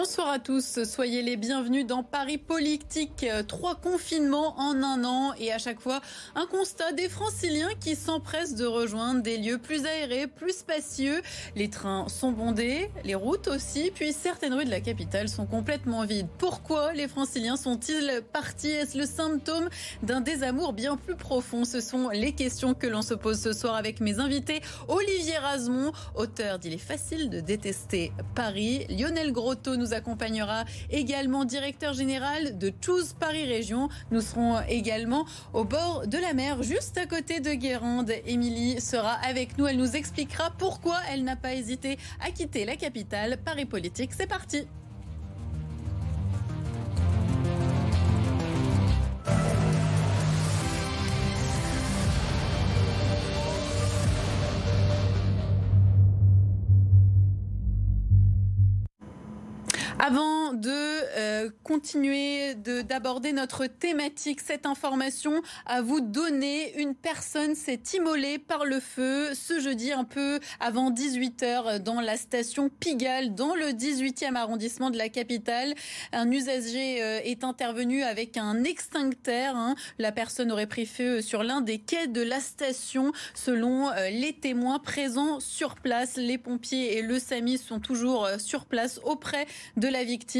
Bonsoir à tous, soyez les bienvenus dans Paris Politique. Trois confinements en un an et à chaque fois un constat des franciliens qui s'empressent de rejoindre des lieux plus aérés, plus spacieux. Les trains sont bondés, les routes aussi, puis certaines rues de la capitale sont complètement vides. Pourquoi les franciliens sont-ils partis? Est-ce le symptôme d'un désamour bien plus profond? Ce sont les questions que l'on se pose ce soir avec mes invités. Olivier Rasmont, auteur d'Il est facile de détester Paris, Lionel Grotto nous accompagnera également, directeur général de Choose Paris Région. Nous serons également au bord de la mer, juste à côté de Guérande. Émilie sera avec nous. Elle nous expliquera pourquoi elle n'a pas hésité à quitter la capitale. Paris Politique, c'est parti. De euh, continuer d'aborder notre thématique, cette information à vous donner, une personne s'est immolée par le feu ce jeudi un peu avant 18h dans la station Pigalle dans le 18e arrondissement de la capitale. Un usager euh, est intervenu avec un extincteur. Hein. La personne aurait pris feu sur l'un des quais de la station selon euh, les témoins présents sur place. Les pompiers et le SAMI sont toujours sur place auprès de la victime.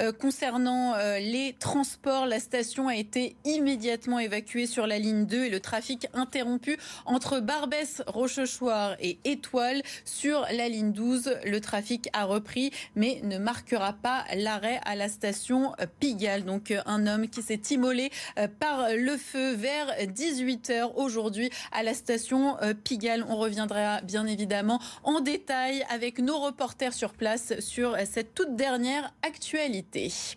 Euh, concernant euh, les transports, la station a été immédiatement évacuée sur la ligne 2 et le trafic interrompu entre Barbès, Rochechouart et Étoile. Sur la ligne 12, le trafic a repris mais ne marquera pas l'arrêt à la station Pigalle. Donc euh, un homme qui s'est immolé par le feu vers 18h aujourd'hui à la station Pigalle. On reviendra bien évidemment en détail avec nos reporters sur place sur cette toute dernière actualité l'actualité.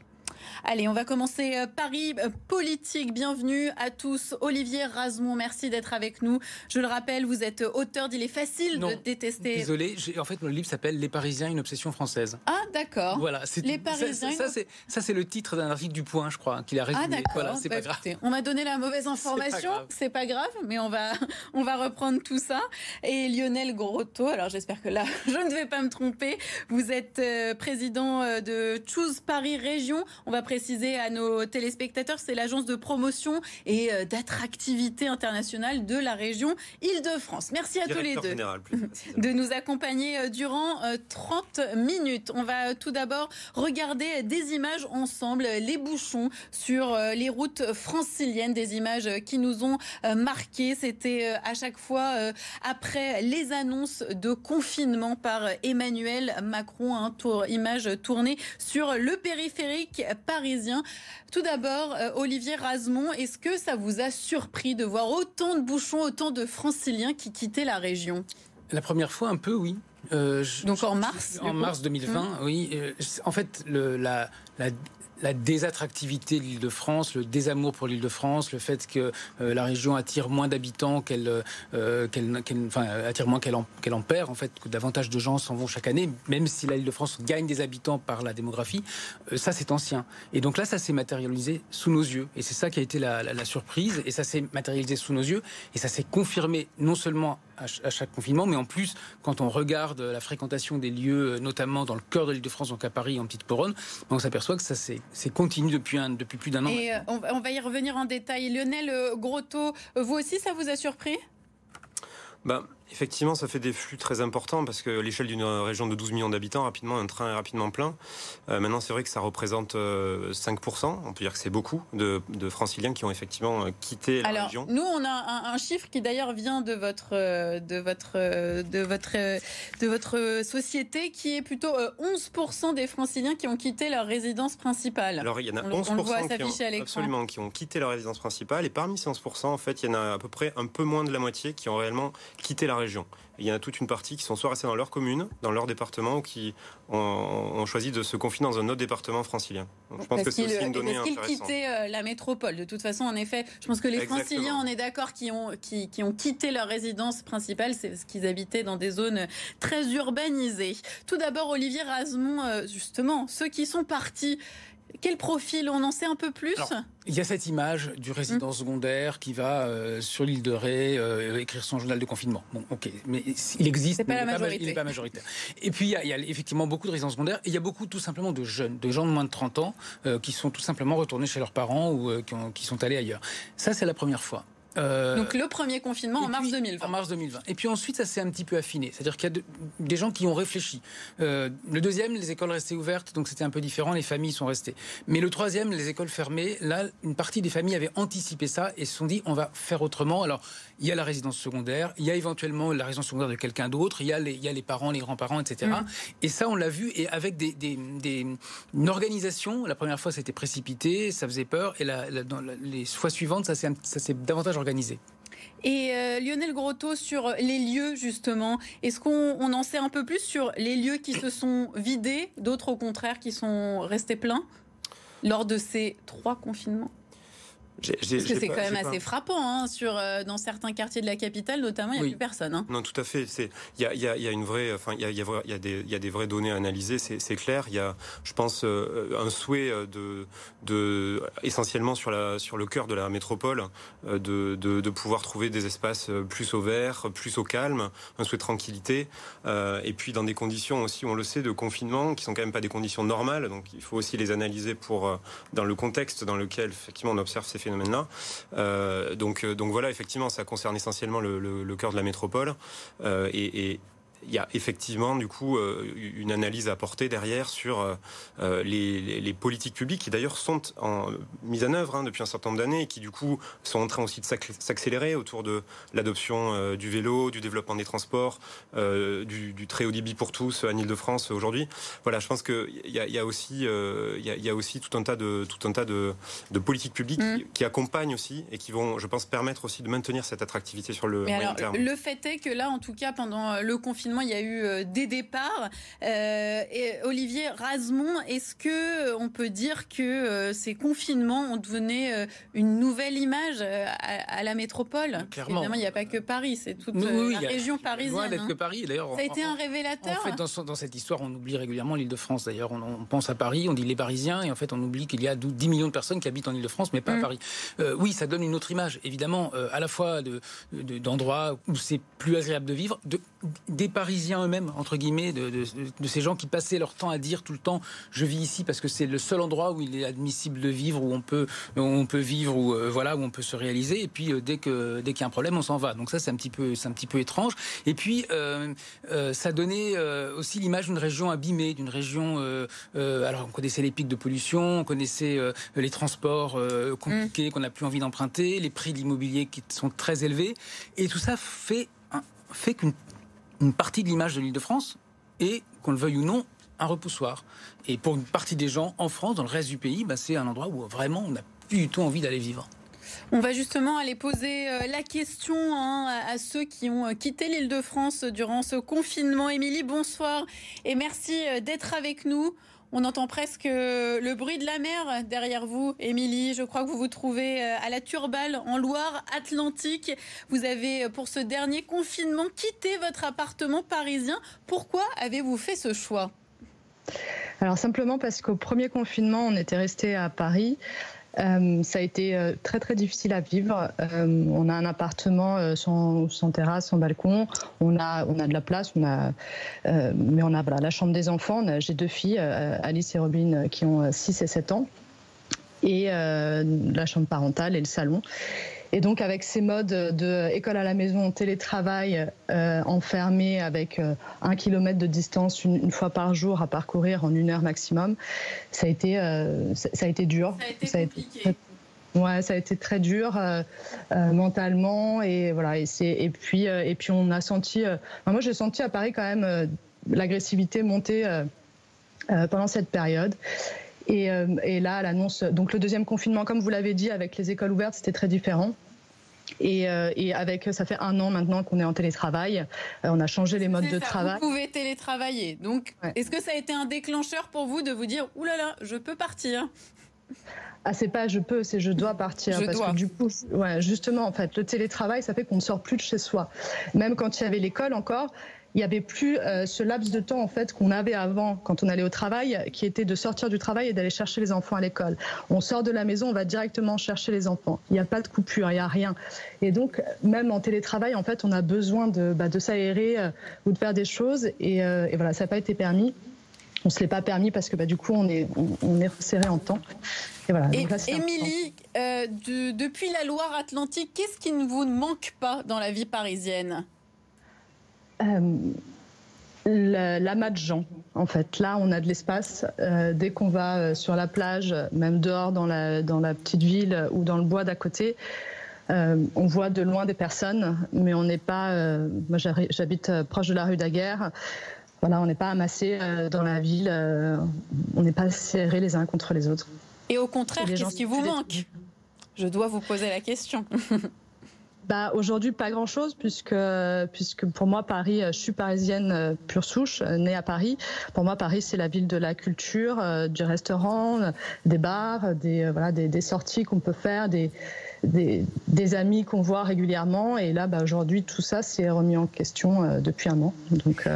Allez, on va commencer euh, Paris euh, politique. Bienvenue à tous. Olivier Rasmont, merci d'être avec nous. Je le rappelle, vous êtes auteur d'Il est facile de détester. Désolé, en fait, mon livre s'appelle Les Parisiens, une obsession française. Ah, d'accord. Voilà, c'est Les Parisiens. Ça, ça c'est le titre d'un article du Point, je crois, qu'il a résumé. Ah, d'accord. Voilà, c'est pas bah, grave. On m'a donné la mauvaise information. C'est pas, grave, mais on va, on va reprendre tout ça. Et Lionel Grotto, alors j'espère que là, je ne vais pas me tromper. Vous êtes euh, président de Choose Paris Région. On va préciser à nos téléspectateurs, c'est l'agence de promotion et euh, d'attractivité internationale de la région Île-de-France. Merci à tous les deux de nous accompagner euh, durant 30 euh, minutes. On va tout d'abord regarder des images ensemble, les bouchons sur les routes franciliennes, des images qui nous ont marqués. C'était à chaque fois après les annonces de confinement par Emmanuel Macron, un tour, image tournée sur le périphérique parisien. Tout d'abord, euh, Olivier Rasmont, est-ce que ça vous a surpris de voir autant de bouchons, autant de franciliens qui quittaient la région? La première fois, un peu, oui. Euh, Donc en mars En mars 2020, hum. oui. Euh, en fait, le, la, la la désattractivité de l'Île-de-France, le désamour pour l'Île-de-France, le fait que euh, la région attire moins d'habitants qu'elle, euh, attire moins qu'elle en, perd, en fait, que davantage de gens s'en vont chaque année, même si la Île-de-France gagne des habitants par la démographie, euh, ça c'est ancien. Et donc là, ça s'est matérialisé sous nos yeux. Et c'est ça qui a été la, surprise. Et ça s'est matérialisé sous nos yeux. Et ça s'est confirmé non seulement à chaque confinement, mais en plus, quand on regarde la fréquentation des lieux, notamment dans le cœur de l'Île-de-France, donc à Paris, en Petite Couronne, on s'aperçoit que ça c'est continu depuis, un, depuis plus d'un an. Et euh, on, va y revenir en détail. Lionel euh, Grotto, vous aussi, ça vous a surpris? Ben, Effectivement, ça fait des flux très importants parce que l'échelle d'une région de 12 millions d'habitants, rapidement, un train est rapidement plein. Euh, maintenant, c'est vrai que ça représente 5%. Euh, on peut dire que c'est beaucoup de, franciliens qui ont effectivement euh, quitté la région. Nous, on a un, chiffre qui d'ailleurs vient de votre, de, votre, de, votre, de votre société qui est plutôt 11% des franciliens qui ont quitté leur résidence principale. Alors, il y en a 11% qui, ont, absolument, qui ont quitté leur résidence principale. Et parmi ces 11%, en fait, il y en a à peu près un peu moins de la moitié qui ont réellement quitté la région. il y en a toute une partie qui sont soit restés dans leur commune, dans leur département, ou qui ont, choisi de se confiner dans un autre département francilien. je pense que c'est aussi une donnée intéressante. qu'ils quittaient euh, la métropole. De toute façon, en effet, je pense que les franciliens, on est d'accord, qui ont, qui, ont quitté leur résidence principale, c'est ce qu'ils habitaient dans des zones très urbanisées. Tout d'abord, Olivier Rasmont, euh, justement, ceux qui sont partis Quel profil? On en sait un peu plus? Il y a cette image du résident mmh. secondaire qui va euh, sur l'île de Ré euh, écrire son journal de confinement. Bon, ok, mais il existe, mais il n'est pas, majoritaire. Et puis il y, a, effectivement beaucoup de résidents secondaires et il y a beaucoup tout simplement de jeunes, de gens de moins de 30 ans euh, qui sont tout simplement retournés chez leurs parents ou qui sont allés ailleurs. Ça, c'est la première fois. Euh, Donc le premier confinement en mars 2020. En mars 2020. Et puis ensuite, ça s'est un petit peu affiné. C'est-à-dire qu'il y a des gens qui ont réfléchi. Euh, le deuxième, les écoles restaient ouvertes, donc c'était un peu différent, les familles sont restées. Mais le troisième, les écoles fermées, là, une partie des familles avait anticipé ça et se sont dit, on va faire autrement. Alors, il y a la résidence secondaire, il y a éventuellement la résidence secondaire de quelqu'un d'autre, il, y a les, il y a les parents, les grands-parents, etc. Mm. Et ça, on l'a vu, et avec des, des, une organisation, la première fois, c'était précipité, ça faisait peur, et la, dans les fois suivantes, ça s'est davantage Et euh, Lionel Grotto, sur les lieux, justement, est-ce qu'on en sait un peu plus sur les lieux qui se sont vidés, d'autres au contraire qui sont restés pleins lors de ces trois confinements? Parce que c'est quand même assez frappant. Hein, sur, euh, dans certains quartiers de la capitale, notamment, il n'y a plus personne. Hein. Non, tout à fait. Il y a, y, a, y a, une vraie, enfin, il y a, y, a, y, a des, vraies données à analyser, c'est clair. Il y a, je pense, euh, un souhait de, de, essentiellement sur, la, sur le cœur de la métropole, euh, de, de, de pouvoir trouver des espaces plus au vert, plus au calme, un souhait de tranquillité. et puis dans des conditions aussi, on le sait, de confinement, qui sont quand même pas des conditions normales. Donc il faut aussi les analyser pour, dans le contexte dans lequel, effectivement, on observe ces phénomènes Euh, donc, euh, donc voilà, effectivement, ça concerne essentiellement le, cœur de la métropole. Euh, et il y a effectivement du coup euh, une analyse à apporter derrière sur euh, euh, les, les, politiques publiques qui d'ailleurs sont en mise en œuvre hein, depuis un certain nombre d'années et qui du coup sont en train aussi de s'accélérer autour de l'adoption du vélo, du développement des transports, du, du, très haut débit pour tous en Ile-de-France aujourd'hui. Voilà, je pense qu'il y a, y a aussi il y, a, y, a, aussi tout un tas de tout un tas de, de politiques publiques mmh. qui, accompagnent aussi et qui vont, je pense, permettre aussi de maintenir cette attractivité sur le moyen terme. Le fait est que là, en tout cas, pendant le confinement il y a eu euh, des départs. Euh, et Olivier Razemont, est-ce que euh, on peut dire que ces confinements ont donné une nouvelle image à, la métropole? Clairement. Évidemment, il n'y a pas que Paris, c'est toute la région parisienne. Loin d'être que Paris. D'ailleurs, ça a été un révélateur. En fait, dans, cette histoire, on oublie régulièrement l'Île-de-France. D'ailleurs, on, pense à Paris, on dit les Parisiens, et en fait, on oublie qu'il y a 10 millions de personnes qui habitent en Île-de-France, mais pas à mm. Paris. oui, ça donne une autre image, évidemment, à la fois d'endroits de, où c'est plus agréable de vivre, de, des Parisiens eux-mêmes, entre guillemets, de, ces gens qui passaient leur temps à dire tout le temps je vis ici parce que c'est le seul endroit où il est admissible de vivre, où on peut, on peut vivre, où, euh, voilà, où on peut se réaliser. Et puis euh, dès que dès qu'il y a un problème, on s'en va. Donc ça, c'est un petit peu, c'est un petit peu étrange. Et puis euh, ça donnait aussi l'image d'une région abîmée, d'une région. alors on connaissait les pics de pollution, on connaissait les transports compliqués mm. qu'on n'a plus envie d'emprunter, les prix de l'immobilier qui sont très élevés, et tout ça fait fait qu'une une partie de l'image de l'île de France est, qu'on le veuille ou non, un repoussoir. Et pour une partie des gens en France, dans le reste du pays, bah, c'est un endroit où vraiment on n'a plus du tout envie d'aller vivre. On va justement aller poser euh, la question hein, à ceux qui ont euh, quitté l'île de France durant ce confinement. Émilie, bonsoir et merci euh, d'être avec nous. On entend presque le bruit de la mer derrière vous, Émilie. Je crois que vous vous trouvez euh, à la Turballe, en Loire-Atlantique. Vous avez, euh, pour ce dernier confinement, quitté votre appartement parisien. Pourquoi avez-vous fait ce choix? Alors simplement parce qu'au premier confinement, on était resté à Paris. Euh, ça a été euh, très très difficile à vivre. Euh, on a un appartement sans, terrasse, sans balcon. On a, on a de la place, mais on a la chambre des enfants. J'ai deux filles, Alice et Robin, qui ont 6 et 7 ans. Et la chambre parentale et le salon. Et donc avec ces modes de école à la maison, télétravail, euh, enfermé avec euh, un kilomètre de distance une, fois par jour à parcourir en une heure maximum, ça a été, euh, ça, a été dur. Ça a été compliqué. Ouais, ça a été très dur euh, euh, mentalement et voilà. Et, et puis et puis on a senti. moi, j'ai senti à Paris quand même l'agressivité monter pendant cette période. Et, euh, et là, l'annonce, donc le deuxième confinement, comme vous l'avez dit, avec les écoles ouvertes, c'était très différent. Et, euh, et, avec, ça fait un an maintenant qu'on est en télétravail. Euh, on a changé les modes de travail. Vous pouvez télétravailler. Donc, est-ce que ça a été un déclencheur pour vous de vous dire, oulala, là là, je peux partir? Ah, c'est pas je peux, c'est je dois partir. Je parce dois. que du coup, ouais, justement, en fait, le télétravail, ça fait qu'on ne sort plus de chez soi. Même quand il y avait l'école encore, il n'y avait plus euh, ce laps de temps en fait qu'on avait avant quand on allait au travail, qui était de sortir du travail et d'aller chercher les enfants à l'école. On sort de la maison, on va directement chercher les enfants. Il n'y a pas de coupure, il n'y a rien. Et donc même en télétravail, en fait, on a besoin de, bah, de s'aérer euh, ou de faire des choses. Et, euh, et voilà, ça n'a pas été permis. On se l'est pas permis parce que bah, du coup on est on, est serré en temps. Et voilà. Émilie, depuis la Loire-Atlantique, qu'est-ce qui ne vous manque pas dans la vie parisienne? Euh, L'amas de gens, en fait. Là, on a de l'espace. Euh, dès qu'on va euh, sur la plage, même dehors dans la, dans la petite ville ou dans le bois d'à côté, euh, on voit de loin des personnes, mais on n'est pas. moi, j'habite proche de la rue Daguerre. Voilà, on n'est pas amassé dans la ville. on n'est pas serrés les uns contre les autres. Et au contraire, qu'est-ce qui vous manque? Je dois vous poser la question. bah, Aujourd'hui, pas grand-chose, puisque, puisque pour moi, Paris, je suis parisienne euh, pure souche, euh, née à Paris. Pour moi, Paris, c'est la ville de la culture, euh, du restaurant, des bars, des, voilà, des, sorties qu'on peut faire, des, des, des amis qu'on voit régulièrement. Et là, bah, aujourd'hui, tout ça s'est remis en question depuis un an. Donc,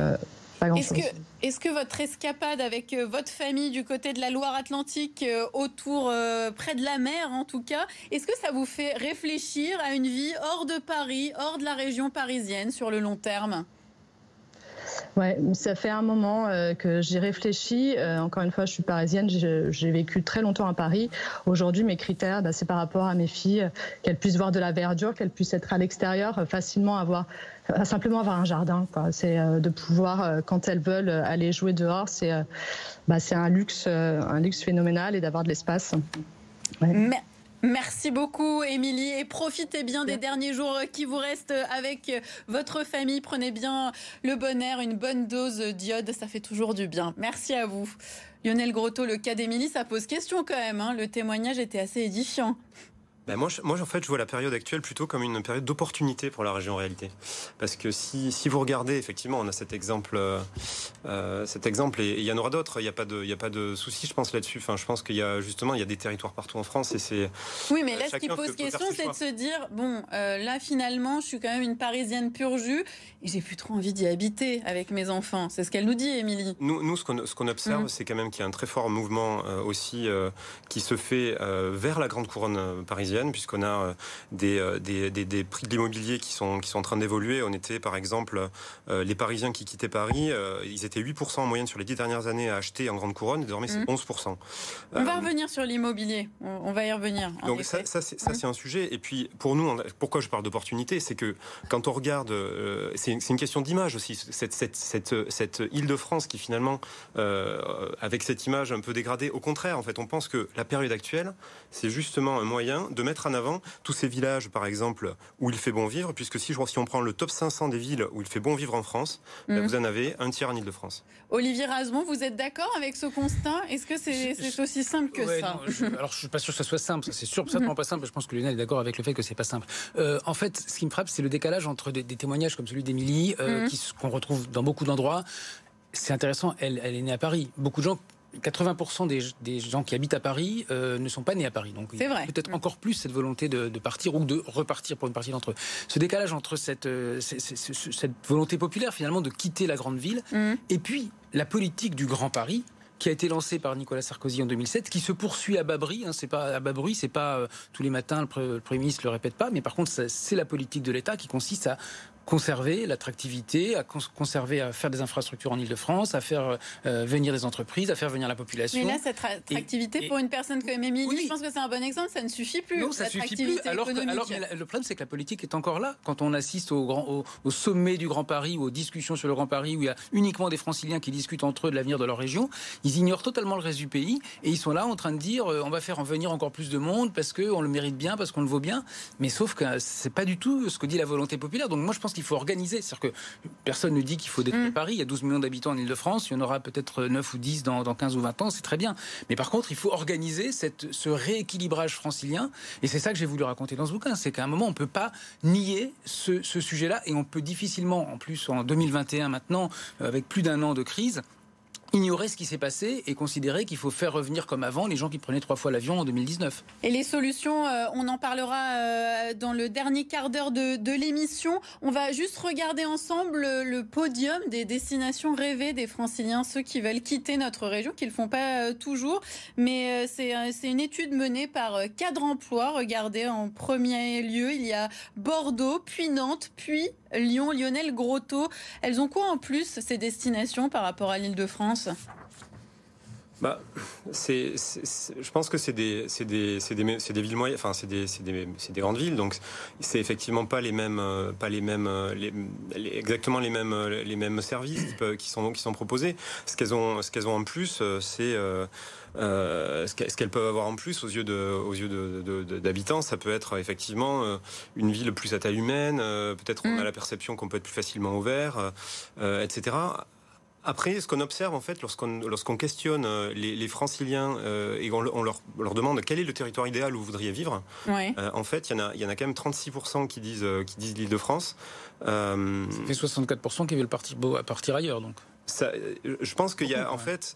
pas grand-chose. Est-ce que votre escapade avec euh, votre famille du côté de la Loire-Atlantique, euh, autour, euh, près de la mer en tout cas, est-ce que ça vous fait réfléchir à une vie hors de Paris, hors de la région parisienne sur le long terme? Ouais, ça fait un moment que j'y réfléchis. encore une fois, je suis parisienne, j'ai vécu très longtemps à Paris. Aujourd'hui, mes critères, bah, c'est par rapport à mes filles, qu'elles puissent voir de la verdure, qu'elles puissent être à l'extérieur, facilement avoir euh, simplement avoir un jardin. C'est euh, de pouvoir, euh, quand elles veulent, aller jouer dehors. C'est bah, un luxe, un luxe phénoménal et d'avoir de l'espace. Merci beaucoup, Émilie, et profitez bien des derniers jours qui vous restent avec votre famille. Prenez bien le bon air, une bonne dose d'iode, ça fait toujours du bien. Merci à vous. Lionel Grotto, le cas d'Émilie, ça pose question quand même. Hein. Le témoignage était assez édifiant. Ben moi, moi, en fait, je vois la période actuelle plutôt comme une période d'opportunité pour la région en réalité. Parce que si, si vous regardez, effectivement, on a cet exemple, euh, cet exemple, et il y en aura d'autres. Il n'y a pas de, il y a pas de souci, je pense là-dessus. Enfin, je pense qu'il y a justement, il y a des territoires partout en France, et c'est. Oui, mais là, ce qui pose question, c'est de se dire, bon, euh, là, finalement, je suis quand même une Parisienne pur jus, et j'ai plus trop envie d'y habiter avec mes enfants. C'est ce qu'elle nous dit, Émilie. Nous, nous, ce qu'on, ce qu'on observe, mmh. c'est quand même qu'il y a un très fort mouvement euh, aussi qui se fait vers la grande couronne parisienne puisqu'on a euh, euh, des, des, prix de l'immobilier qui sont, qui sont en train d'évoluer. On était, par exemple, euh, les Parisiens qui quittaient Paris, ils étaient 8% en moyenne sur les 10 dernières années à acheter en grande couronne, désormais c'est 11%. Mmh. On va revenir sur l'immobilier, on, va y revenir. Donc ça, ça mmh. c'est un sujet. Et puis, pour nous, pourquoi je parle d'opportunité C'est que quand on regarde, c'est une, question d'image aussi, cette, cette, cette, cette Île-de-France qui finalement, avec cette image un peu dégradée, au contraire, en fait, on pense que la période actuelle, c'est justement un moyen de mettre en avant tous ces villages, par exemple, où il fait bon vivre, puisque si, si on prend le top 500 des villes où il fait bon vivre en France, ben, mhm. vous en avez un tiers en Ile-de-France. Olivier Razemont, vous êtes d'accord avec ce constat? Est-ce que c'est aussi simple que ça je, Alors, je suis pas sûr que ça soit simple. C'est sûr, certainement pas simple. Je pense que Lionel est d'accord avec le fait que c'est pas simple. Euh, en fait, ce qui me frappe, c'est le décalage entre des, témoignages comme celui d'Émilie, euh, mhm. qu'on retrouve dans beaucoup d'endroits. C'est intéressant, elle, elle est née à Paris. Beaucoup de gens 80% des, gens qui habitent à Paris euh, ne sont pas nés à Paris. Donc, peut-être encore plus cette volonté de, partir ou de repartir pour une partie d'entre eux. Ce décalage entre cette, euh, cette, volonté populaire, finalement, de quitter la grande ville, mmh. et puis la politique du Grand Paris, qui a été lancée par Nicolas Sarkozy en 2007, qui se poursuit à bas bruit. Hein, c'est pas à bas bruit, c'est pas euh, tous les matins le, Premier ministre le répète pas, mais par contre c'est la politique de l'État qui consiste à conserver l'attractivité, à conserver, à faire des infrastructures en Ile-de-France, à faire euh, venir des entreprises, à faire venir la population. Mais là, cette attractivité pour une personne comme Émilie, je pense que c'est un bon exemple, ça ne suffit plus. Non, ça suffit plus. Alors, alors le problème, c'est que la politique est encore là. Quand on assiste au, grand, au, sommet du Grand Paris ou aux discussions sur le Grand Paris, où il y a uniquement des franciliens qui discutent entre eux de l'avenir de leur région, ils ignorent totalement le reste du pays et ils sont là en train de dire euh, on va faire en venir encore plus de monde parce qu'on le mérite bien, parce qu'on le vaut bien. Mais sauf que c'est pas du tout ce que dit la volonté populaire. Donc moi, je pense qu'il faut organiser. C'est-à-dire que personne ne dit qu'il faut détruire mm. Paris. Il y a 12 millions d'habitants en Ile-de-France. Il y en aura peut-être 9 ou 10 dans, 15 ou 20 ans. C'est très bien. Mais par contre, il faut organiser cette, ce rééquilibrage francilien. Et c'est ça que j'ai voulu raconter dans ce bouquin. C'est qu'à un moment, on ne peut pas nier ce, ce sujet-là. Et on peut difficilement, en plus en 2021 maintenant, avec plus d'un an de crise, ignorer ce qui s'est passé et considérer qu'il faut faire revenir comme avant les gens qui prenaient trois fois l'avion en 2019. Et les solutions, euh, on en parlera euh, dans le dernier quart d'heure de, l'émission. On va juste regarder ensemble le, podium des destinations rêvées des franciliens, ceux qui veulent quitter notre région, qui ne font pas euh, toujours. Mais c'est une étude menée par Cadre Emploi. Regardez, en premier lieu, il y a Bordeaux, puis Nantes, puis Lyon, Lionel Grotto. Elles ont quoi en plus, ces destinations, par rapport à l'île de France bah, c'est, je pense que c'est des, des, des, des, villes moyennes, enfin c'est des, des, grandes villes, donc c'est effectivement pas les mêmes, euh, pas les mêmes, euh, les, exactement les mêmes, euh, les mêmes services qui sont, qui sont proposés. Ce qu'elles ont, ce qu'elles ont en plus, c'est euh, ce qu'elles peuvent avoir en plus aux yeux de, aux yeux d'habitants, ça peut être effectivement une ville plus à taille humaine. Peut-être on a mm. la perception qu'on peut être plus facilement ouvert, etc. Après, ce qu'on observe en fait lorsqu'on lorsqu'on questionne euh, les, franciliens euh, et on, leur, leur, demande quel est le territoire idéal où vous voudriez vivre, euh, en fait, il y en a il y en a quand même 36% qui disent qui disent l'Île-de-France. Ça fait 64% qui veulent partir partir ailleurs donc. Ça, je pense qu'il y a en fait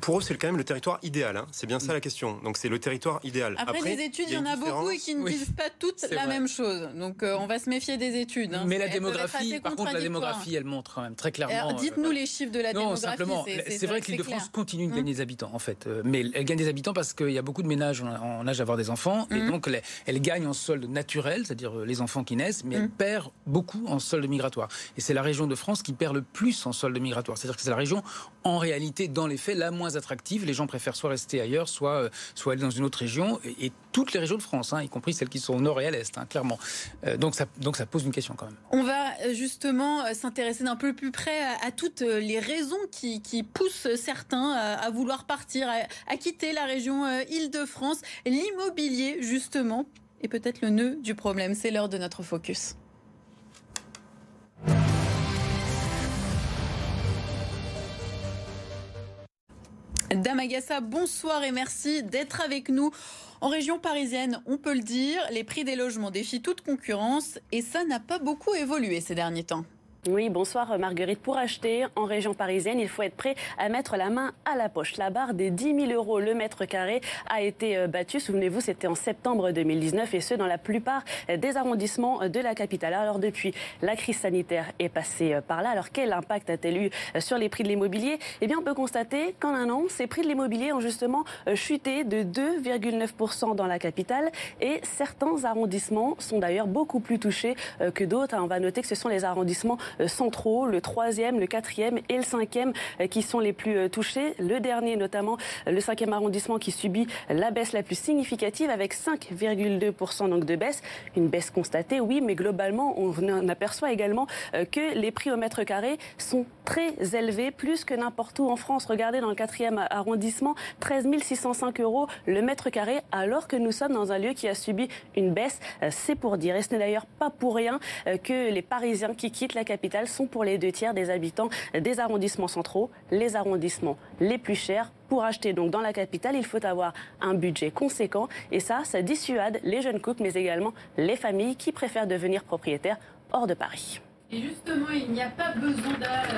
pour eux, c'est quand même le territoire idéal. Hein. C'est bien ça la question. Donc, c'est le territoire idéal. Après, les études, il y, en a beaucoup et qui ne disent pas toutes la même chose. Donc, euh, on va se méfier des études. Hein. Mais la démographie, par contre, la démographie, elle montre quand même très clairement. Dites-nous euh, les chiffres de la non, démographie. simplement, c'est vrai que l'île de France continue de hum. gagner des habitants, en fait. Euh, mais elle gagne des habitants parce qu'il y a beaucoup de ménages en âge d'avoir des enfants. Et donc, elle gagne en solde naturel, c'est-à-dire les enfants qui naissent, mais elle perd beaucoup en solde migratoire. Et c'est la région de France qui perd le plus en solde migratoire. C'est-à-dire que c'est la région, en réalité, dans les faits, la moins attractive. Les gens préfèrent soit rester ailleurs, soit, euh, soit aller dans une autre région. Et, toutes les régions de France, hein, y compris celles qui sont au nord et à l'est, hein, clairement. Euh, donc, ça, donc ça pose une question quand même. On va euh, justement s'intéresser d'un peu plus près à, toutes les raisons qui, poussent certains à, vouloir partir, à, quitter la région Île-de-France. L'immobilier, justement, est peut-être le nœud du problème. C'est l'heure de notre focus. Damagassa, bonsoir et merci d'être avec nous. En région parisienne, on peut le dire, les prix des logements défient toute concurrence et ça n'a pas beaucoup évolué ces derniers temps. Oui, bonsoir Marguerite. Pour acheter en région parisienne, il faut être prêt à mettre la main à la poche. La barre des 10 000 euros le mètre carré a été euh, battue. Souvenez-vous, c'était en septembre 2019 et ce, dans la plupart euh, des arrondissements de la capitale. Alors depuis, la crise sanitaire est passée euh, par là. Alors quel impact a-t-elle eu sur les prix de l'immobilier? Eh bien, on peut constater qu'en un an, ces prix de l'immobilier ont justement chuté de 2,9% dans la capitale et certains arrondissements sont d'ailleurs beaucoup plus touchés que d'autres. On va noter que ce sont les arrondissements euh, centraux, le troisième, le quatrième et le cinquième euh, qui sont les plus euh, touchés. Le dernier, notamment le cinquième arrondissement qui subit la baisse la plus significative avec 5,2% donc de baisse. Une baisse constatée, oui, mais globalement, on aperçoit également que les prix au mètre carré sont très élevés, plus que n'importe où en France. Regardez dans le quatrième arrondissement, 13 605 euros le mètre carré, alors que nous sommes dans un lieu qui a subi une baisse. C'est pour dire, et ce n'est d'ailleurs pas pour rien que les Parisiens qui quittent la capitale sont pour les deux tiers des habitants des arrondissements centraux, les arrondissements les plus chers. Pour acheter donc dans la capitale, il faut avoir un budget conséquent et ça, ça dissuade les jeunes couples mais également les familles qui préfèrent devenir propriétaires hors de Paris. Et justement, il n'y a pas besoin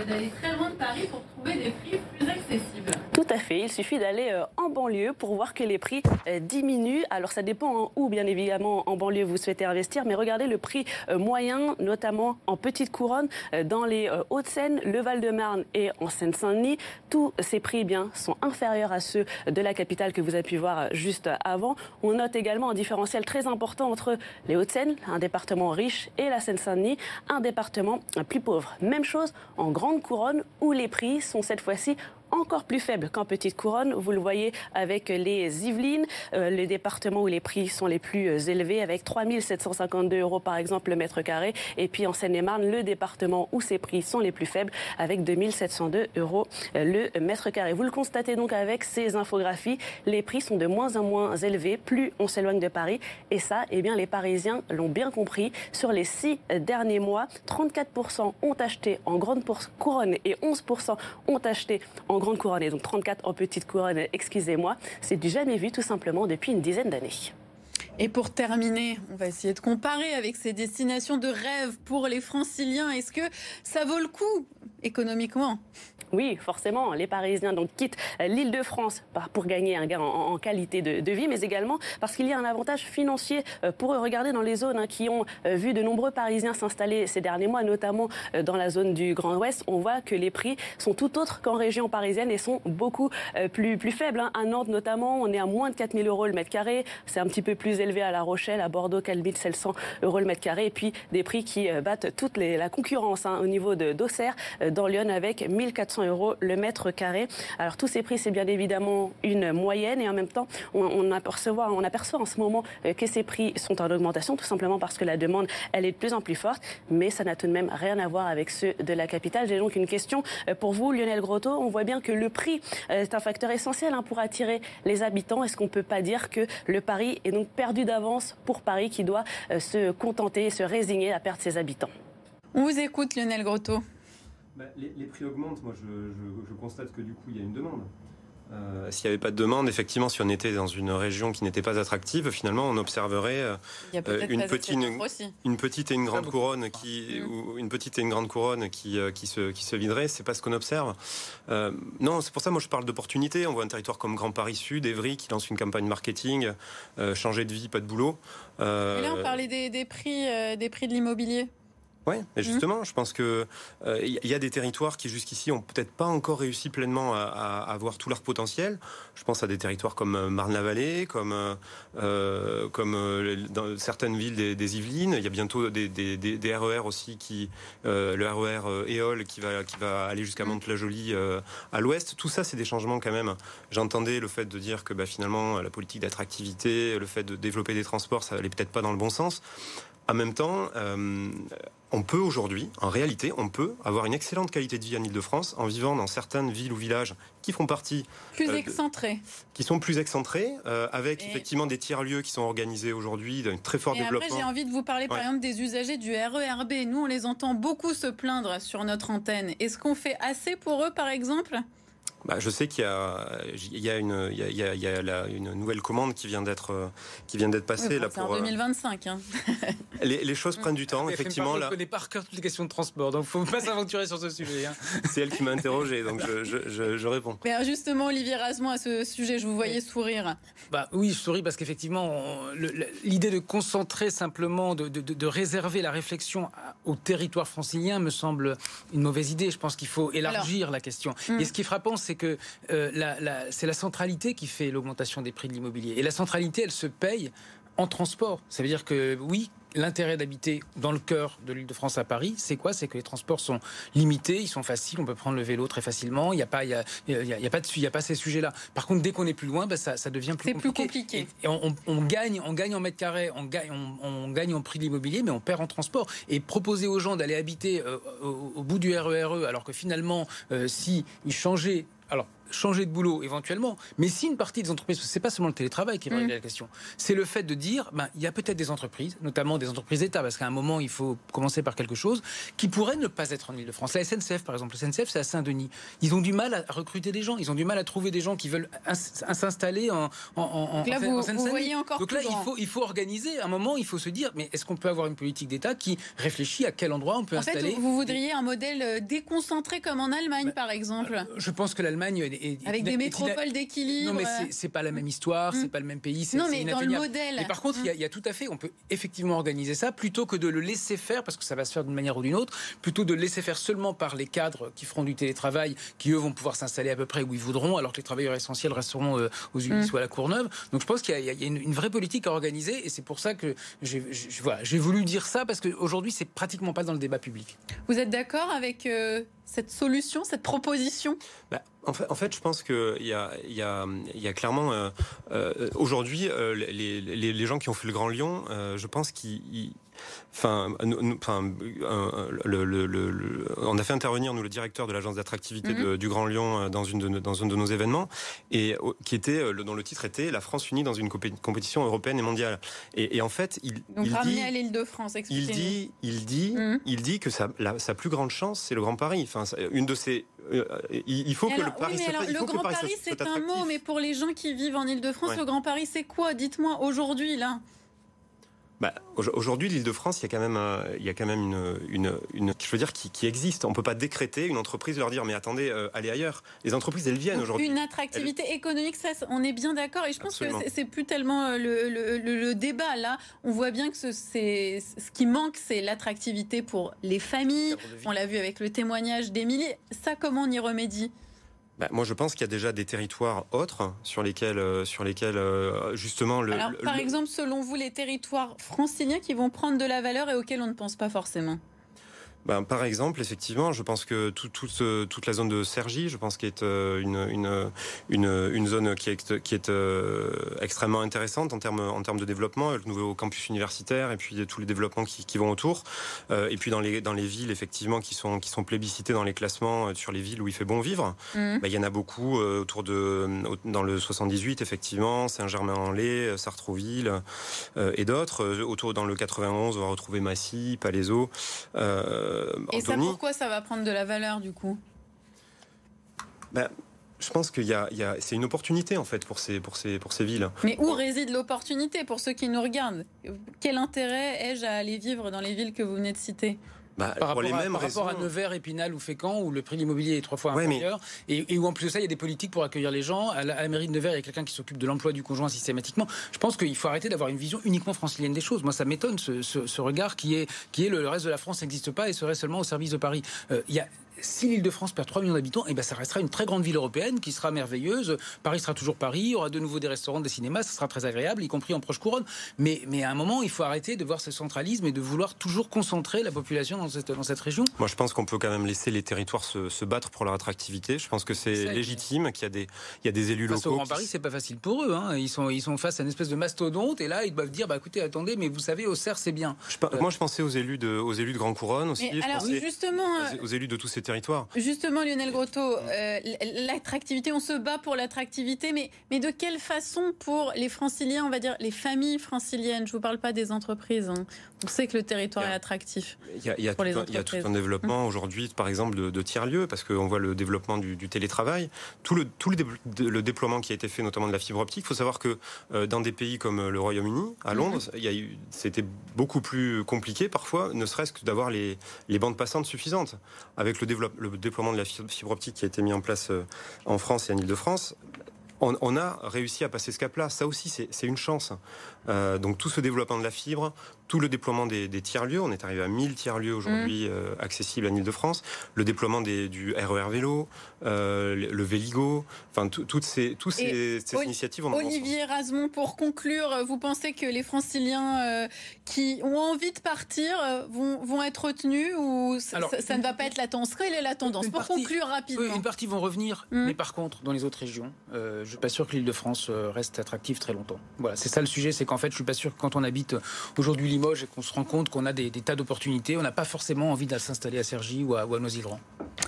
d'aller très loin de Paris pour trouver des prix plus accessibles. Tout à fait, il suffit d'aller euh, en banlieue pour voir que les prix euh, diminuent. Alors ça dépend où, bien évidemment, en banlieue vous souhaitez investir, mais regardez le prix euh, moyen, notamment en petite couronne, dans les Hauts-de-Seine, le Val-de-Marne et en Seine-Saint-Denis. Tous ces prix eh bien, sont inférieurs à ceux de la capitale que vous avez pu voir juste avant. On note également un différentiel très important entre les Hauts-de-Seine, un département riche, et la Seine-Saint-Denis, un département plus pauvres. Même chose en grande couronne où les prix sont cette fois-ci encore plus faible qu'en petite couronne. Vous le voyez avec les Yvelines, euh, les départements où les prix sont les plus euh, élevés, avec 3 752 euros par exemple le mètre carré. Et puis en Seine-et-Marne, le département où ces prix sont les plus faibles, avec 2 702 euros euh, le mètre carré. Vous le constatez donc avec ces infographies, les prix sont de moins en moins élevés, plus on s'éloigne de Paris. Et ça, eh bien, les Parisiens l'ont bien compris. Sur les six derniers mois, 34% ont acheté en grande couronne et 11% ont acheté en grande couronne donc 34 en petite couronne, excusez-moi. C'est du jamais vu tout simplement depuis une dizaine d'années. Et pour terminer, on va essayer de comparer avec ces destinations de rêve pour les franciliens. Est-ce que ça vaut le coup oui, forcément, les Parisiens donc quittent l'île de France pour gagner un gain en, qualité de, vie, mais également parce qu'il y a un avantage financier euh, pour eux. Regardez dans les zones hein, qui ont euh, vu de nombreux Parisiens s'installer ces derniers mois, notamment euh, dans la zone du Grand Ouest, on voit que les prix sont tout autres qu'en région parisienne et sont beaucoup plus, plus faibles. Hein. À Nantes notamment, on est à moins de 4 000 euros le mètre carré. C'est un petit peu plus élevé à La Rochelle, à Bordeaux, 4 700 euros le mètre carré. Et puis des prix qui battent toute la concurrence hein, au niveau d'Auxerre, dans Lyon, avec 1400 euros le mètre carré. Alors tous ces prix, c'est bien évidemment une moyenne et en même temps, on, aperçoit, on aperçoit en ce moment euh, que ces prix sont en augmentation, tout simplement parce que la demande, elle est de plus en plus forte, mais ça n'a tout de même rien à voir avec ceux de la capitale. J'ai donc une question euh, pour vous, Lionel Grotto. On voit bien que le prix euh, est un facteur essentiel hein, pour attirer les habitants. Est-ce qu'on ne peut pas dire que le pari est donc perdu d'avance pour Paris qui doit se contenter, se résigner à perdre ses habitants? On vous écoute, Lionel Grotto. Bah, les, prix augmentent. Moi, je, constate que du coup, il y a une demande. Euh, s'il n'y avait pas de demande, effectivement, si on était dans une région qui n'était pas attractive, finalement, on observerait euh, une, petite, une, petite et une grande couronne qui, ou une petite et une grande couronne qui, euh, qui, se, qui se viderait. C'est pas ce qu'on observe. non, c'est pour ça, moi, je parle d'opportunité. On voit un territoire comme Grand Paris Sud, Évry, qui lance une campagne marketing, changer de vie, pas de boulot. Et là, on parlait des, des prix, des prix de l'immobilier. Oui, mais mmh. justement, je pense que il euh, y a des territoires qui jusqu'ici ont peut-être pas encore réussi pleinement à, avoir tout leur potentiel. Je pense à des territoires comme euh, Marne-la-Vallée, comme euh, comme dans certaines villes des, Yvelines. Il y a bientôt des, des, RER e aussi qui le RER Éole qui va qui va aller jusqu'à mmh. Mantes-la-Jolie à l'ouest. Tout ça, c'est des changements quand même. J'entendais le fait de dire que bah, finalement la politique d'attractivité, le fait de développer des transports, ça allait peut-être pas dans le bon sens. En même temps, euh, on peut aujourd'hui, en réalité, on peut avoir une excellente qualité de vie en Ile-de-France en vivant dans certaines villes ou villages qui font partie plus euh, excentrés, qui sont plus excentrés, euh, avec effectivement des tiers-lieux qui sont organisés aujourd'hui d'un très fort et développement. Après, j'ai envie de vous parler par exemple des usagers du RERB. Nous, on les entend beaucoup se plaindre sur notre antenne. Est-ce qu'on fait assez pour eux, par exemple? Bah, je sais qu'il y a, il y a, une, il y a, il y a une nouvelle commande qui vient d'être, qui vient d'être passée là pour. En 2025. Hein. Les, les, choses prennent du temps, effectivement. Là. Je connais par cœur toutes les questions de transport, donc faut pas s'aventurer sur ce sujet. Hein. C'est elle qui m'a interrogé, donc je, je, je, réponds. Mais justement, Olivier Rasmont, à ce sujet, je vous voyais sourire. Bah oui, je souris parce qu'effectivement, l'idée de concentrer simplement, de, de, de, réserver la réflexion au territoire francilien me semble une mauvaise idée. Je pense qu'il faut élargir la question. Hmm. Et ce qui est frappant, c'est que euh, c'est la centralité qui fait l'augmentation des prix de l'immobilier. Et la centralité, elle se paye en transport. Ça veut dire que oui, l'intérêt d'habiter dans le cœur de l'île de France à Paris, c'est quoi? C'est que les transports sont limités, ils sont faciles, on peut prendre le vélo très facilement, il n'y a, pas, il y a, y a, pas de, il y a pas ces sujets-là. Par contre, dès qu'on est plus loin, bah, ça, ça, devient plus compliqué. Plus compliqué. Et, on, on, gagne, on gagne en mètres carrés, on gagne, on, gagne en prix de l'immobilier, mais on perd en transport. Et proposer aux gens d'aller habiter euh, au, bout du RERE, e, alors que finalement, euh, si ils changeaient alors, changer de boulot éventuellement, mais si une partie des entreprises, c'est pas seulement le télétravail qui va régler mm. la question, c'est le fait de dire, ben, il y a peut-être des entreprises, notamment des entreprises d'État, parce qu'à un moment il faut commencer par quelque chose, qui pourraient ne pas être en Ile-de-France. La SNCF par exemple, la SNCF c'est à Saint-Denis. Ils ont du mal à recruter des gens, ils ont du mal à trouver des gens qui veulent s'installer en, en, en, Donc là, vous, voyez encore Donc là, il faut, il faut organiser. À un moment, il faut se dire, mais est-ce qu'on peut avoir une politique d'État qui réfléchit à quel endroit on peut installer fait, Vous voudriez un modèle euh, déconcentré comme en Allemagne, bah, par exemple euh, Je pense que l'Allemagne avec des métropoles d'équilibre. Non, mais c'est pas la même histoire, c'est mm. pas le même pays. Non, mais dans le modèle. Mais par contre, il y, a tout à fait, on peut effectivement organiser ça plutôt que de le laisser faire, parce que ça va se faire d'une manière ou d'une autre, plutôt de le laisser faire seulement par les cadres qui feront du télétravail, qui eux vont pouvoir s'installer à peu près où ils voudront, alors que les travailleurs essentiels resteront euh, aux Ulis mm. ou à la Courneuve. Donc je pense qu'il y, a une, vraie politique à organiser, et c'est pour ça que j'ai voilà, voulu dire ça, parce qu'aujourd'hui, c'est pratiquement pas dans le débat public. Vous êtes d'accord avec euh, cette solution, cette proposition? Bah, en, fait, je pense qu'il y a, clairement euh, euh, aujourd'hui euh, les, gens qui ont fait le Grand Lyon, je pense qu'ils Enfin, enfin le, le, le, on a fait intervenir nous le directeur de l'agence d'attractivité mhm. du Grand Lyon dans une de, dans un de nos événements et qui était dont le titre était la France unie dans une compétition européenne et mondiale. Et, et en fait, il, Donc, il dit, à l'île de France. Il dit, il dit, mhm. il dit que sa, sa plus grande chance, c'est le Grand Paris. Enfin, une de ses euh, il faut que le Paris oui, Le Grand Paris, c'est un mot, mais pour les gens qui vivent en Ile-de-France, le Grand Paris, c'est quoi? Dites-moi aujourd'hui, là. Bah, Aujourd'hui, l'Île-de-France, il y a quand même, il y a quand même une, une, une je veux dire, qui, qui, existe. On ne peut pas décréter une entreprise leur dire, mais attendez, euh, allez ailleurs. Les entreprises, elles viennent aujourd'hui. Une attractivité économique, ça, on est bien d'accord. Et je pense que c'est plus tellement euh, le, le, le, débat. Là, on voit bien que ce, ce qui manque, c'est l'attractivité pour les familles. On l'a vu avec le témoignage d'Émilie. Ça, comment on y remédie? Bah, moi, je pense qu'il y a déjà des territoires autres sur lesquels, euh, sur lesquels euh, justement le. Alors, par exemple, selon vous, les territoires franciliens qui vont prendre de la valeur et auxquels on ne pense pas forcément? Ben, par exemple, effectivement, je pense que tout, toute la zone de Sergi, je pense qu'il est euh, une, une, une, une, zone qui est, qui est euh, extrêmement intéressante en termes, en termes de développement, le nouveau campus universitaire et puis tous les développements qui, qui vont autour. Euh, et puis dans les, dans les villes, effectivement, qui sont, qui sont plébiscitées dans les classements sur les villes où il fait bon vivre, mmh. ben, il y en a beaucoup autour de, dans le 78, effectivement, Saint-Germain-en-Laye, Sartrouville et d'autres. Autour dans le 91, on va retrouver Massy, Palaiseau. Euh, Et ça, pourquoi ça va prendre de la valeur du coup? Ben, je pense qu'il y a, c'est une opportunité en fait pour ces, pour ces, pour ces villes. Mais où réside l'opportunité pour ceux qui nous regardent? Quel intérêt ai-je à aller vivre dans les villes que vous venez de citer? Bah, par, rapport, les à, mêmes par rapport, à, Nevers, Épinal ou Fécamp, où le prix de l'immobilier est trois fois inférieur, et, où en plus de ça, il y a des politiques pour accueillir les gens. À la, mairie de Nevers, il y a quelqu'un qui s'occupe de l'emploi du conjoint systématiquement. Je pense qu'il faut arrêter d'avoir une vision uniquement francilienne des choses. Moi, ça m'étonne ce, ce, regard qui est, qui est le, reste de la France n'existe pas et serait seulement au service de Paris. Euh, il y a si l'île de France perd 3 millions d'habitants, eh ben ça restera une très grande ville européenne qui sera merveilleuse. Paris sera toujours Paris, il y aura de nouveau des restaurants, des cinémas, ça sera très agréable, y compris en proche couronne. Mais, mais à un moment, il faut arrêter de voir ce centralisme et de vouloir toujours concentrer la population dans cette, dans cette région. Moi, je pense qu'on peut quand même laisser les territoires se, se battre pour leur attractivité. Je pense que c'est légitime, qu'il y a des, il y a des élus locaux. Au Grand Paris, c'est pas facile pour eux. Hein. Ils, sont, ils sont face à une espèce de mastodonte et là, ils doivent dire bah, écoutez, attendez, mais vous savez, au Auxerre, c'est bien. moi, je pensais aux élus de, aux élus de Grand Couronne aussi. alors, justement, aux, élus de tous ces Justement, Lionel Grotto, euh, l'attractivité, on se bat pour l'attractivité, mais, mais de quelle façon pour les franciliens, on va dire les familles franciliennes Je ne vous parle pas des entreprises. Hein. On sait que le territoire est attractif. Il y a, tout, un, développement hum. aujourd'hui, par exemple, de, tiers-lieux, parce qu'on voit le développement du, télétravail. Tout, le, tout le, déploiement qui a été fait, notamment de la fibre optique. Il faut savoir que euh, dans des pays comme le Royaume-Uni, à hum. Londres, c'était beaucoup plus compliqué parfois, ne serait-ce que d'avoir les, les bandes passantes suffisantes. Avec le, le déploiement de la fibre optique qui a été mis en place euh, en France et en Ile-de-France, on, a réussi à passer ce cap-là. Ça aussi, c'est une chance. Euh, donc tout ce développement de la fibre, tout le déploiement des, tiers-lieux, on est arrivé à 1000 tiers-lieux aujourd'hui mmh. euh, accessibles à Ile-de-France, le déploiement des, du RER vélo, euh, le Véligo, enfin toutes ces, toutes ces, initiatives. Olivier Rasmont, pour conclure, vous pensez que les franciliens qui ont envie de partir vont, vont être retenus ou ça, ne va pas être la tendance? Quelle est la tendance? Pour conclure rapidement. une partie vont revenir, mmh. mais par contre, dans les autres régions, je ne suis pas sûr que l'Île-de-France reste attractive très longtemps. Voilà, c'est ça le sujet, c'est qu'en fait, je suis pas sûr que quand on habite aujourd'hui Limoges et qu'on se rend compte qu'on a des, tas d'opportunités, on n'a pas forcément envie de s'installer à Cergy ou à, à Noisy-le-Grand.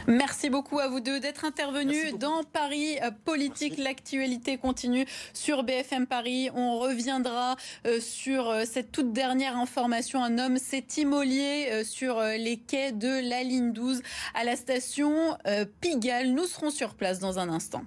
Merci beaucoup à vous deux d'être intervenus dans Paris euh, Politique. L'actualité continue sur BFM Paris. On reviendra euh, sur euh, cette toute dernière information. Un homme s'est immolé sur les quais de la ligne 12 à la station Pigalle. Nous serons sur place dans un instant.